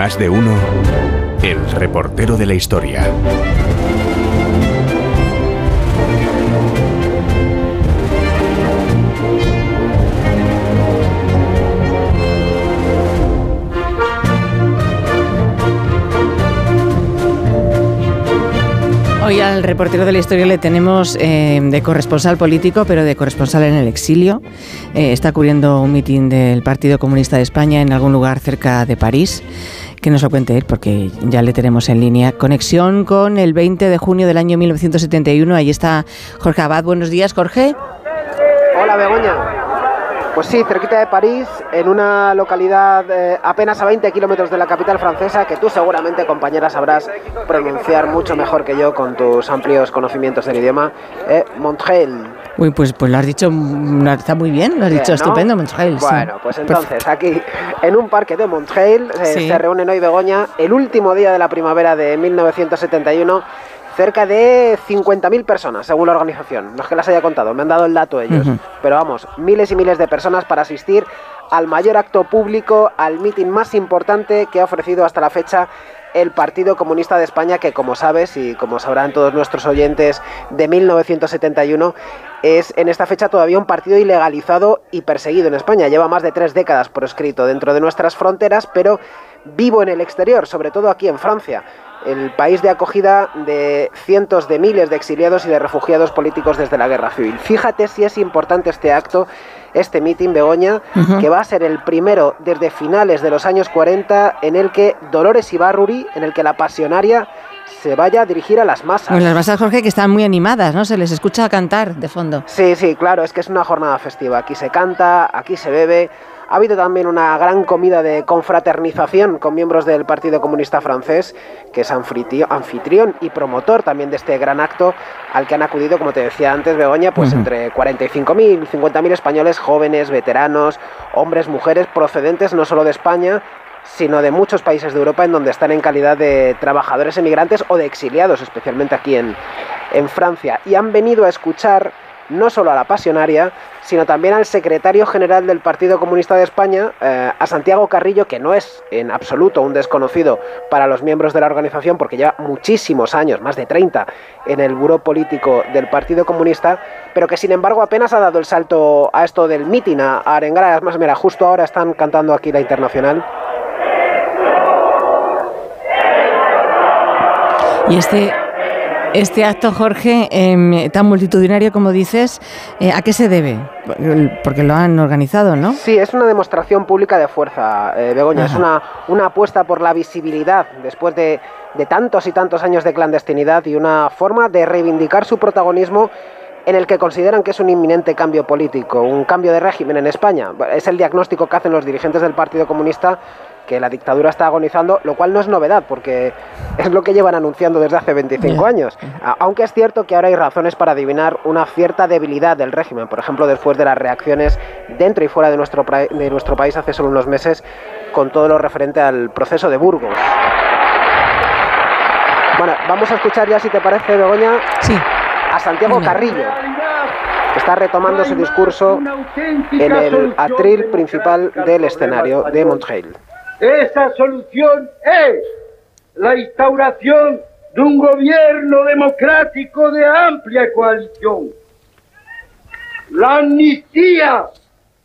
más de uno, el reportero de la historia. Hoy al reportero de la historia le tenemos eh, de corresponsal político, pero de corresponsal en el exilio. Eh, está cubriendo un mitin del Partido Comunista de España en algún lugar cerca de París. Que nos lo cuente él, porque ya le tenemos en línea. Conexión con el 20 de junio del año 1971. Ahí está Jorge Abad. Buenos días, Jorge. Hola, Begoña. Pues sí, cerquita de París, en una localidad eh, apenas a 20 kilómetros de la capital francesa, que tú seguramente, compañera, sabrás pronunciar mucho mejor que yo con tus amplios conocimientos del idioma, eh, Montreal. Uy, pues, pues lo has dicho, mm, está muy bien, lo has dicho estupendo, Montreal. Bueno, pues entonces, aquí, en un parque de Montreal, eh, se reúnen hoy Begoña, el último día de la primavera de 1971 cerca de 50.000 personas, según la organización. No es que las haya contado, me han dado el dato ellos. Pero vamos, miles y miles de personas para asistir al mayor acto público, al mitin más importante que ha ofrecido hasta la fecha el Partido Comunista de España, que como sabes y como sabrán todos nuestros oyentes de 1971, es en esta fecha todavía un partido ilegalizado y perseguido en España. Lleva más de tres décadas por escrito dentro de nuestras fronteras, pero vivo en el exterior, sobre todo aquí en Francia el país de acogida de cientos de miles de exiliados y de refugiados políticos desde la guerra civil. Fíjate si es importante este acto, este mitin Begoña, que va a ser el primero desde finales de los años 40 en el que Dolores Ibarruri, en el que la pasionaria se vaya a dirigir a las masas. Pues las masas, Jorge, que están muy animadas, ¿no? Se les escucha cantar de fondo. Sí, sí, claro, es que es una jornada festiva. Aquí se canta, aquí se bebe. Ha habido también una gran comida de confraternización con miembros del Partido Comunista Francés, que es anfitrión y promotor también de este gran acto al que han acudido, como te decía antes, Begoña, pues entre 45.000 y 50.000 españoles jóvenes, veteranos, hombres, mujeres, procedentes no solo de España, sino de muchos países de Europa en donde están en calidad de trabajadores emigrantes o de exiliados, especialmente aquí en, en Francia. Y han venido a escuchar no solo a la pasionaria, sino también al secretario general del Partido Comunista de España, eh, a Santiago Carrillo, que no es en absoluto un desconocido para los miembros de la organización, porque lleva muchísimos años, más de 30, en el buró político del Partido Comunista, pero que sin embargo apenas ha dado el salto a esto del mitin, a, arengar. Además, mira, justo ahora están cantando aquí la internacional. Y este este acto, Jorge, em, tan multitudinario como dices, eh, ¿a qué se debe? Porque lo han organizado, ¿no? Sí, es una demostración pública de fuerza, eh, Begoña. Es una, una apuesta por la visibilidad después de, de tantos y tantos años de clandestinidad y una forma de reivindicar su protagonismo en el que consideran que es un inminente cambio político, un cambio de régimen en España. Es el diagnóstico que hacen los dirigentes del Partido Comunista que la dictadura está agonizando, lo cual no es novedad, porque es lo que llevan anunciando desde hace 25 años. Aunque es cierto que ahora hay razones para adivinar una cierta debilidad del régimen, por ejemplo, después de las reacciones dentro y fuera de nuestro, de nuestro país hace solo unos meses, con todo lo referente al proceso de Burgos. Bueno, vamos a escuchar ya, si te parece, Begoña, sí. a Santiago Carrillo que está retomando su discurso en el atril principal del escenario de Montreal. Esa solución es la instauración de un gobierno democrático de amplia coalición. La amnistía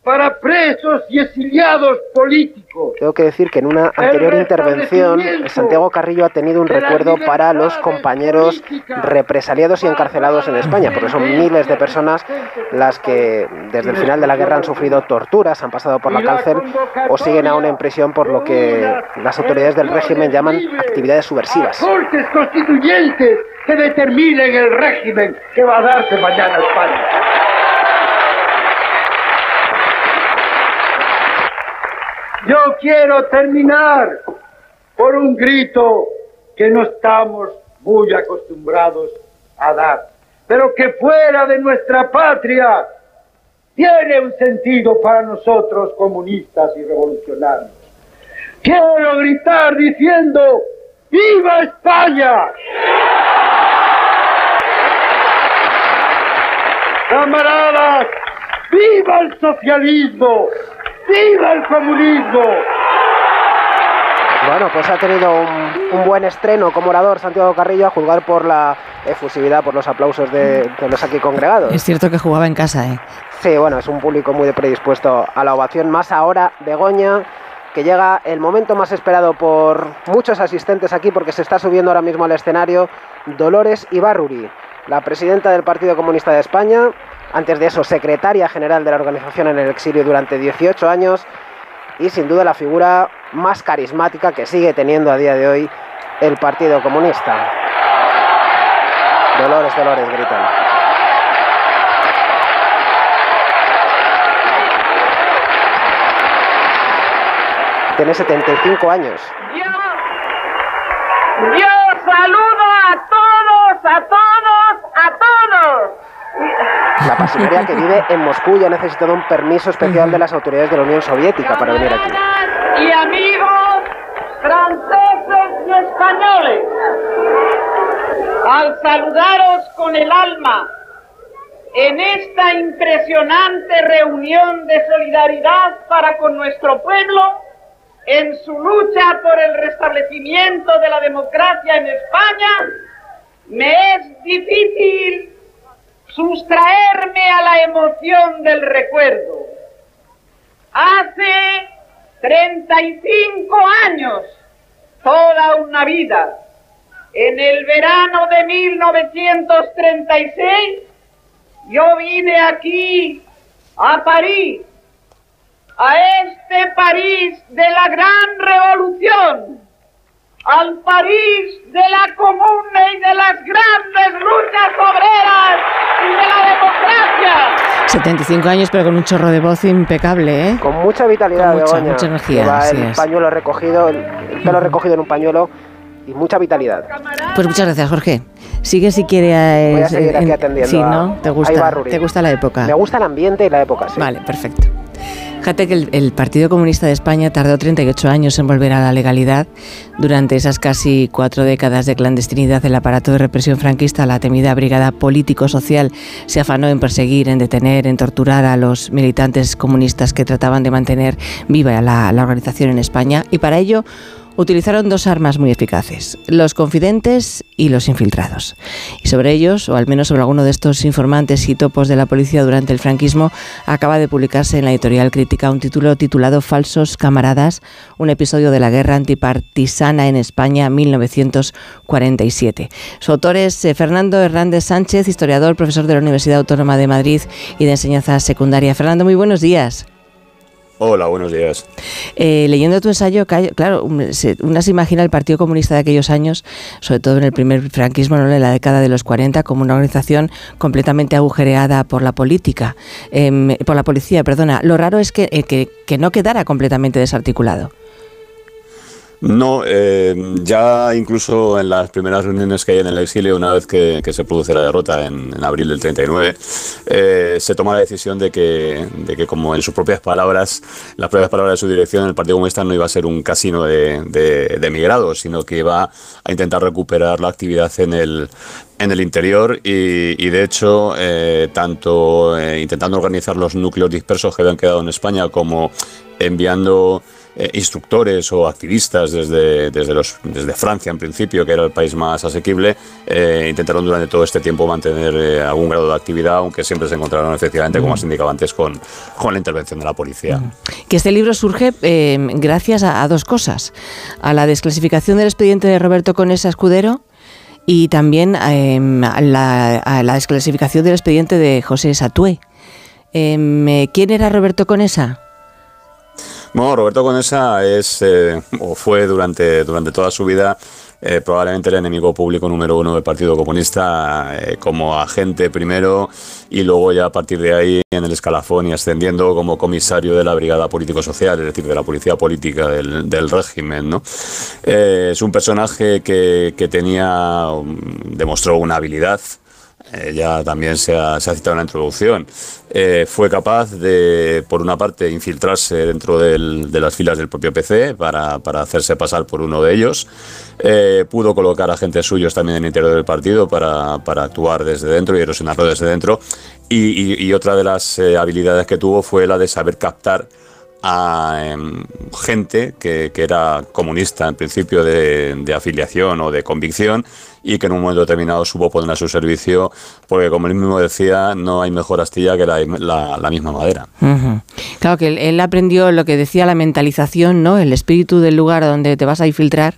para presos y exiliados políticos. Tengo que decir que en una anterior intervención Santiago Carrillo ha tenido un recuerdo para los compañeros represaliados y encarcelados en España, porque son miles de personas las que desde el final de la guerra han sufrido torturas, han pasado por la cárcel o siguen aún en prisión por lo que las autoridades del régimen llaman actividades subversivas. Cortes constituyentes que determinen el régimen que va a darse mañana a España. Yo quiero terminar por un grito que no estamos muy acostumbrados a dar, pero que fuera de nuestra patria tiene un sentido para nosotros comunistas y revolucionarios. Quiero gritar diciendo, ¡Viva España! Camaradas, ¡viva el socialismo! ¡Viva el comunismo! Bueno, pues ha tenido un, buen estreno como orador Santiago Carrillo a juzgar por la efusividad, por los aplausos de, los aquí congregados. Es cierto que jugaba en casa, ¿eh? Sí, bueno, es un público muy predispuesto a la ovación. Más ahora, Begoña, que llega el momento más esperado por muchos asistentes aquí porque se está subiendo ahora mismo al escenario Dolores Ibarruri, la presidenta del Partido Comunista de España, antes de eso secretaria general de la organización en el exilio durante 18 años y sin duda la figura más carismática que sigue teniendo a día de hoy el Partido Comunista. Dolores, Dolores, gritan. Tiene 75 años. Yo, saludo a todos, a todos, a todos. La pasilería que vive en Moscú ya ha necesitado un permiso especial de las autoridades de la Unión Soviética para venir aquí. Y amigos franceses y españoles, al saludaros con el alma en esta impresionante reunión de solidaridad para con nuestro pueblo, en su lucha por el restablecimiento de la democracia en España, me es difícil sustraerme a la emoción del recuerdo. Hace 35 años, toda una vida, en el verano de 1936, yo vine aquí a París a este París de la gran revolución, al París de la comuna y de las grandes luchas obreras y de la democracia. 75 años, pero con un chorro de voz impecable, ¿eh? Con mucha vitalidad, con mucha, mucha energía. el pañuelo recogido, el, pelo recogido en un pañuelo y mucha vitalidad. Pues muchas gracias, Jorge. Sigue si quiere. Eh, Voy a seguir aquí atendiendo. Sí, ¿no? ¿Te gusta, ¿Te gusta la época? Me gusta el ambiente y la época, sí. Vale, perfecto. Fíjate que el, Partido Comunista de España tardó 38 años en volver a la legalidad. Durante esas casi cuatro décadas de clandestinidad, el aparato de represión franquista, la temida Brigada Político-Social, se afanó en perseguir, en detener, en torturar a los militantes comunistas que trataban de mantener viva la organización en España. Y para ello utilizaron dos armas muy eficaces, los confidentes y los infiltrados. Y sobre ellos, o al menos sobre alguno de estos informantes y topos de la policía durante el franquismo, acaba de publicarse en la editorial crítica un título titulado Falsos camaradas, un episodio de la guerra antipartisana en España 1947. Su autor es eh, Fernando Hernández Sánchez, historiador, profesor de la Universidad Autónoma de Madrid y de enseñanza secundaria. Fernando, muy buenos días. Hola, buenos días. Eh, leyendo tu ensayo, claro, una se imagina el Partido Comunista de aquellos años, sobre todo en el primer franquismo, en la década de los 40, como una organización completamente agujereada por la política, em, por la policía, perdona. Lo raro es que, eh, que no quedara completamente desarticulado. No, eh, ya incluso en las primeras reuniones que hay en el exilio, una vez que, se produce la derrota en, abril del 39, eh, se toma la decisión de que, de que, como en sus propias palabras, las propias palabras de su dirección, el Partido Comunista no iba a ser un casino de, de, emigrados, sino que iba a intentar recuperar la actividad en el, en el interior y, de hecho, eh, tanto intentando organizar los núcleos dispersos que habían quedado en España como enviando eh, instructores o activistas desde, desde, los, desde Francia en principio, que era el país más asequible, eh, intentaron durante todo este tiempo mantener eh, algún grado de actividad, aunque siempre se encontraron efectivamente, como has indicado antes, con, con la intervención de la policía. Que este libro surge gracias a, dos cosas. A la desclasificación del expediente de Roberto Conesa Escudero, y también em, a, la, a, la, desclasificación del expediente de José Satué. Em, ¿Quién era Roberto Conesa? Roberto Conesa es eh, o fue durante, durante toda su vida eh, probablemente el enemigo público número uno del Partido Comunista eh, como agente primero y luego ya a partir de ahí en el escalafón y ascendiendo como comisario de la Brigada Político-Social, es decir, de la policía política del, del régimen. ¿no? es un personaje que, que tenía, um, demostró una habilidad eh, ya también se ha, citado en la introducción, eh, fue capaz de, por una parte, infiltrarse dentro de las filas del propio PC para, hacerse pasar por uno de ellos. Eh, pudo colocar agentes suyos también en el interior del partido para, actuar desde dentro y erosionarlo desde dentro. Y, y otra de las habilidades que tuvo fue la de saber captar a em, gente que, era comunista en principio de, afiliación o de convicción y que en un momento determinado supo poner a su servicio, porque como él mismo decía, no hay mejor astilla que la, misma madera. Claro que él, aprendió lo que decía la mentalización, ¿no? El espíritu del lugar donde te vas a infiltrar,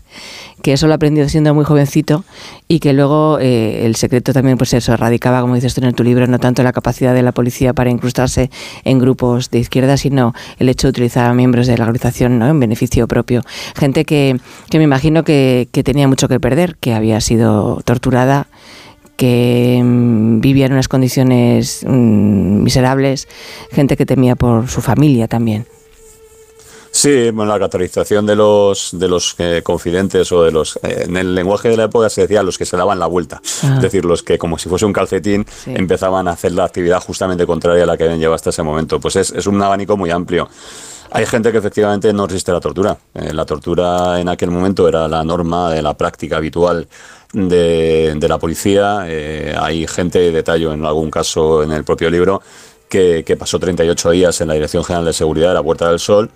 que eso lo aprendió siendo muy jovencito y que luego eh, el secreto también, pues eso, radicaba, como dices tú en tu libro, no tanto la capacidad de la policía para incrustarse en grupos de izquierda, sino el hecho de utilizar a miembros de la organización, ¿no? En beneficio propio. Gente que, que me imagino que, que tenía mucho que perder, que había sido torturada, que mm, vivía en unas condiciones mm, miserables, gente que temía por su familia también. Sí, bueno, la catalización de los de los eh, confidentes o de los eh, en el lenguaje de la época se decía los que se daban la vuelta, ah. es decir, los que como si fuese un calcetín empezaban a hacer la actividad justamente contraria a la que habían llevado hasta ese momento. Pues es, es un abanico muy amplio. Hay gente que efectivamente no resiste la tortura. Eh, la tortura en aquel momento era la norma de la práctica habitual de, la policía. Eh, hay gente, detallo en algún caso en el propio libro, que, pasó 38 días en la Dirección General de Seguridad de la Puerta del Sol.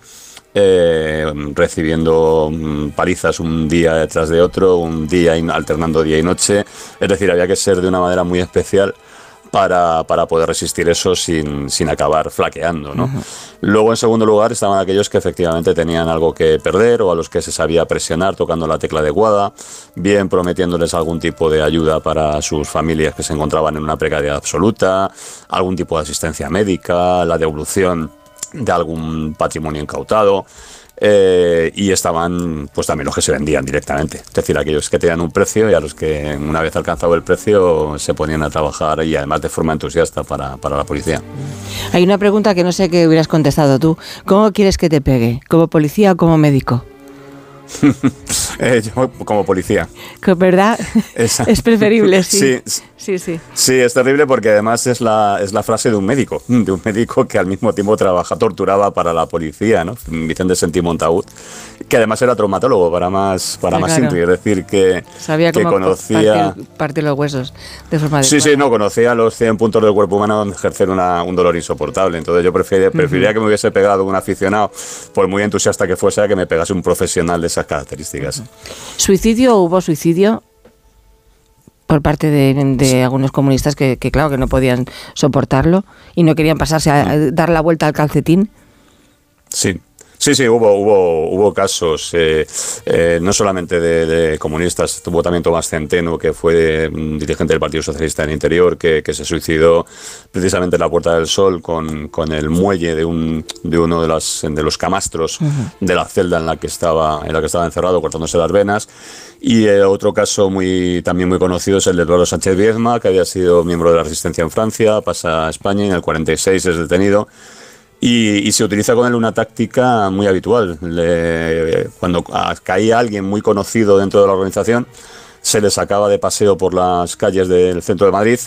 Eh, recibiendo mm, palizas un día detrás de otro, un día alternando día y noche. Es decir, había que ser de una manera muy especial para, para poder resistir eso sin, sin acabar flaqueando. ¿no? Luego, en segundo lugar, estaban aquellos que efectivamente tenían algo que perder o a los que se sabía presionar tocando la tecla adecuada, bien prometiéndoles algún tipo de ayuda para sus familias que se encontraban en una precariedad absoluta, algún tipo de asistencia médica, la devolución de algún patrimonio incautado. Eh, y estaban pues también los que se vendían directamente, es decir, aquellos que tenían un precio y a los que una vez alcanzado el precio se ponían a trabajar y además de forma entusiasta para, para la policía. Hay una pregunta que no sé qué hubieras contestado tú. ¿Cómo quieres que te pegue? ¿Como policía o como médico? Eh, yo como policía. ¿Verdad? Es preferible, sí. sí. Sí, sí. es terrible porque además es la, es la frase de un médico, de un médico que al mismo tiempo trabaja, torturaba para la policía, ¿no? Vicente Sentí Montaúd, que además era traumatólogo para más, para más es decir, que, Sabía que conocía... Partir, los huesos de forma Sí, sí, no, conocía los 100 puntos del cuerpo humano donde ejercer un dolor insoportable. Entonces yo preferiría, que me hubiese pegado un aficionado, por muy entusiasta que fuese, a que me pegase un profesional de esas características. ¿Suicidio o hubo suicidio? por parte de, algunos comunistas que, claro, que no podían soportarlo y no querían pasarse a, dar la vuelta al calcetín. Sí, Sí, sí, hubo, hubo, hubo casos, eh, eh, no solamente de, comunistas, tuvo también Tomás Centeno, que fue mm, dirigente del Partido Socialista en el Interior, que, se suicidó precisamente en la Puerta del Sol con, con el muelle de, un, de uno de, las, de los camastros de la celda en la que estaba, en la que estaba encerrado, cortándose las venas. Y eh, otro caso muy, también muy conocido es el de Eduardo Sánchez Viezma, que había sido miembro de la resistencia en Francia, pasa a España y en el 46 es detenido y, se utiliza con él una táctica muy habitual. cuando caía alguien muy conocido dentro de la organización, se le sacaba de paseo por las calles del centro de Madrid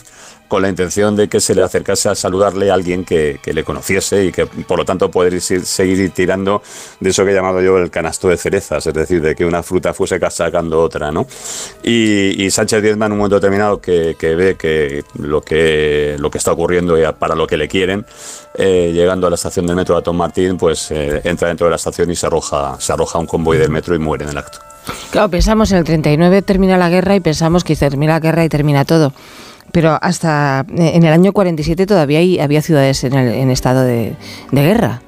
con la intención de que se le acercase a saludarle a alguien que, le conociese y que por lo tanto poder seguir tirando de eso que he llamado yo el canasto de cerezas, es decir, de que una fruta fuese sacando otra, ¿no? Y, Sánchez Diezma en un momento determinado que, ve que lo, que está ocurriendo y para lo que le quieren, eh, llegando a la estación del metro de Tom Martín, pues eh, entra dentro de la estación y se arroja, se arroja un convoy del metro y muere en el acto. Claro, pensamos en el 39 termina la guerra y pensamos que termina la guerra y termina todo. Pero hasta eh, en el año 47 todavía había ciudades en, el, estado de, guerra.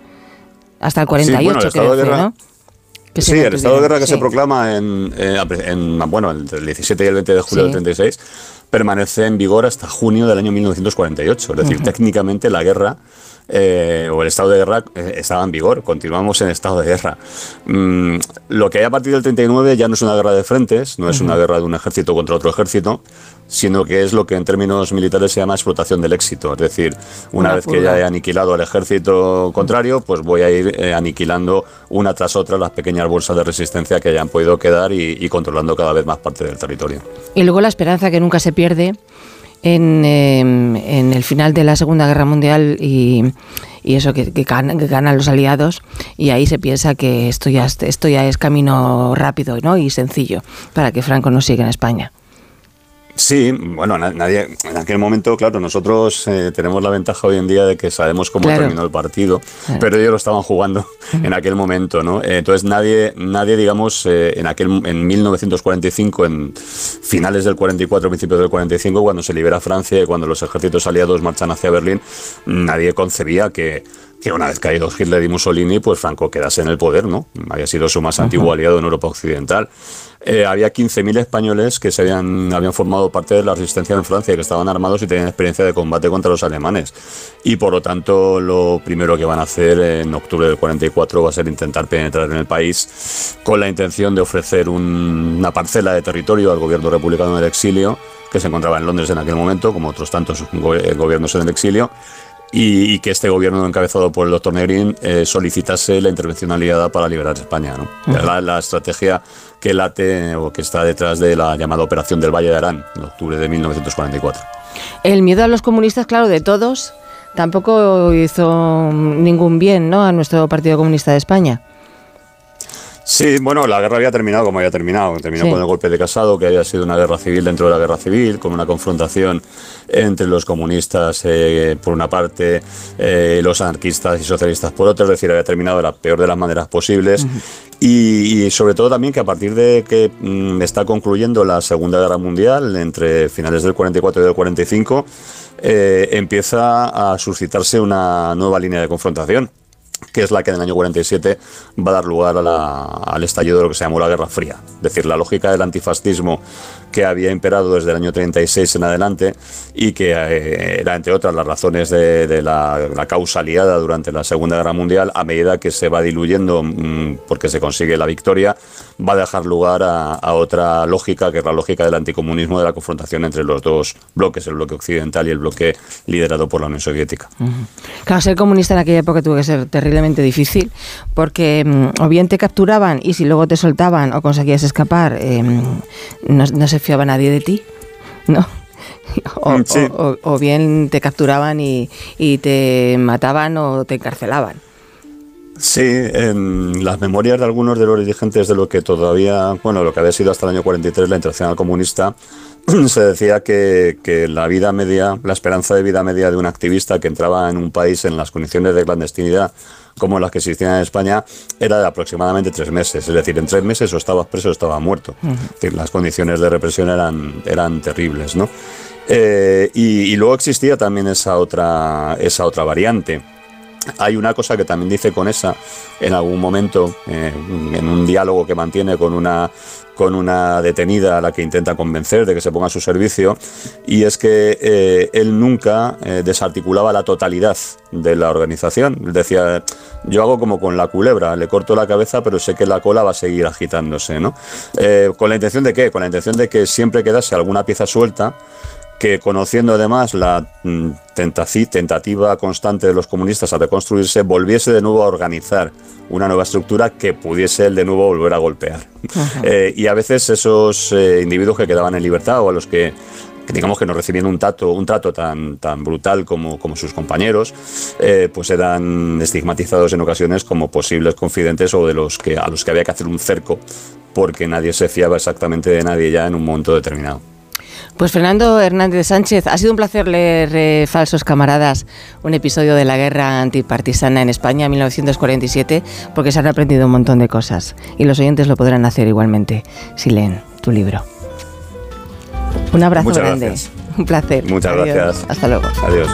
Hasta el 48, sí, bueno, ¿no? sí, el estado de guerra que se proclama en, bueno, entre el 17 y el 20 de julio del 36 permanece en vigor hasta junio del año 1948. Es decir, técnicamente la guerra eh, o el estado de guerra eh, estaba en vigor, continuamos en estado de guerra. Mm, lo que hay a partir del 39 ya no es una guerra de frentes, no es una guerra de un ejército contra otro ejército, sino que es lo que en términos militares se llama explotación del éxito. Es decir, una, vez que ya he aniquilado al ejército contrario, pues voy a ir eh, aniquilando una tras otra las pequeñas bolsas de resistencia que hayan podido quedar y controlando cada vez más parte del territorio. Y luego la esperanza que nunca se pierde Em, en, el final de la Segunda Guerra Mundial y, eso que, ganan los aliados y ahí se piensa que esto ya, esto ya es camino rápido ¿no? y sencillo para que Franco no siga en España. Sí, bueno, nadie, en aquel momento, claro, nosotros eh, tenemos la ventaja hoy en día de que sabemos cómo terminó el partido, pero ellos lo estaban jugando en aquel momento, ¿no? entonces nadie, nadie, digamos, eh, en aquel, en 1945, en finales del 44, principios del 45, cuando se libera Francia y cuando los ejércitos aliados marchan hacia Berlín, nadie concebía que que una vez caídos Hitler y Mussolini, pues Franco quedase en el poder, ¿no? Había sido su más antiguo aliado en Europa Occidental. Eh, había 15.000 españoles que se habían, habían formado parte de la resistencia en Francia, que estaban armados y tenían experiencia de combate contra los alemanes. Y por lo tanto, lo primero que van a hacer en octubre del 44 va a ser intentar penetrar en el país con la intención de ofrecer una parcela de territorio al gobierno republicano del exilio, que se encontraba en Londres en aquel momento, como otros tantos gobiernos en el exilio y, que este gobierno encabezado por el doctor Negrín eh, solicitase la intervención aliada para liberar España. ¿no? la, la, estrategia que late o que está detrás de la llamada Operación del Valle de Arán, en octubre de 1944. El miedo a los comunistas, claro, de todos, tampoco hizo ningún bien ¿no? a nuestro Partido Comunista de España. Sí, bueno, la guerra había terminado como había terminado. Terminó con el golpe de Casado, que había sido una guerra civil dentro de la guerra civil, con una confrontación entre los comunistas eh, por una parte, eh, los anarquistas y socialistas por otra. Es decir, había terminado de la peor de las maneras posibles. y, sobre todo también que a partir de que mm, está concluyendo la Segunda Guerra Mundial, entre finales del 44 y del 45, eh, empieza a suscitarse una nueva línea de confrontación que es la que en el año 47 va a dar lugar al estallido de lo que se llamó la Guerra Fría. Es decir, la lógica del antifascismo que había imperado desde el año 36 en adelante y que eh, era, entre otras, las razones de, la, causa aliada durante la Segunda Guerra Mundial, a medida que se va diluyendo mm, porque se consigue la victoria, va a dejar lugar a, otra lógica, que es la lógica del anticomunismo, de la confrontación entre los dos bloques, el bloque occidental y el bloque liderado por la Unión Soviética. Claro, ser comunista en aquella época tuvo que ser terriblemente difícil, porque mm, o bien te capturaban y si luego te soltaban o conseguías escapar, eh, no, no se fiaba nadie de ti, ¿no? O, bien te capturaban y, te mataban o te encarcelaban. Sí, en las memorias de algunos de los dirigentes de lo que todavía, bueno, lo que había sido hasta el año 43 la Internacional Comunista, se decía que, que, la vida media, la esperanza de vida media de un activista que entraba en un país en las condiciones de clandestinidad como las que existían en España, era de aproximadamente tres meses. Es decir, en tres meses o estabas preso o estabas muerto. las condiciones de represión eran, eran terribles, ¿no? Eh, y, luego existía también esa otra, esa otra variante. Hay una cosa que también dice con esa en algún momento, eh, en un diálogo que mantiene con una con una detenida a la que intenta convencer de que se ponga a su servicio, y es que eh, él nunca eh, desarticulaba la totalidad de la organización. Decía, yo hago como con la culebra, le corto la cabeza, pero sé que la cola va a seguir agitándose. ¿no? ¿Con la intención de qué? Con la intención de que siempre quedase alguna pieza suelta que conociendo además la mm, tentativa constante de los comunistas a reconstruirse, volviese de nuevo a organizar una nueva estructura que pudiese él de nuevo volver a golpear. Eh, y a veces esos eh, individuos que quedaban en libertad o a los que digamos que no recibían un trato, un trato tan, tan brutal como, como sus compañeros, eh, pues eran estigmatizados en ocasiones como posibles confidentes o de los que, a los que había que hacer un cerco porque nadie se fiaba exactamente de nadie ya en un momento determinado. Pues Fernando Hernández Sánchez, ha sido un placer leer eh, Falsos Camaradas, un episodio de la guerra antipartisana en España en 1947, porque se han aprendido un montón de cosas y los oyentes lo podrán hacer igualmente si leen tu libro. Un abrazo grande. Un placer. Muchas gracias. Hasta luego. Adiós.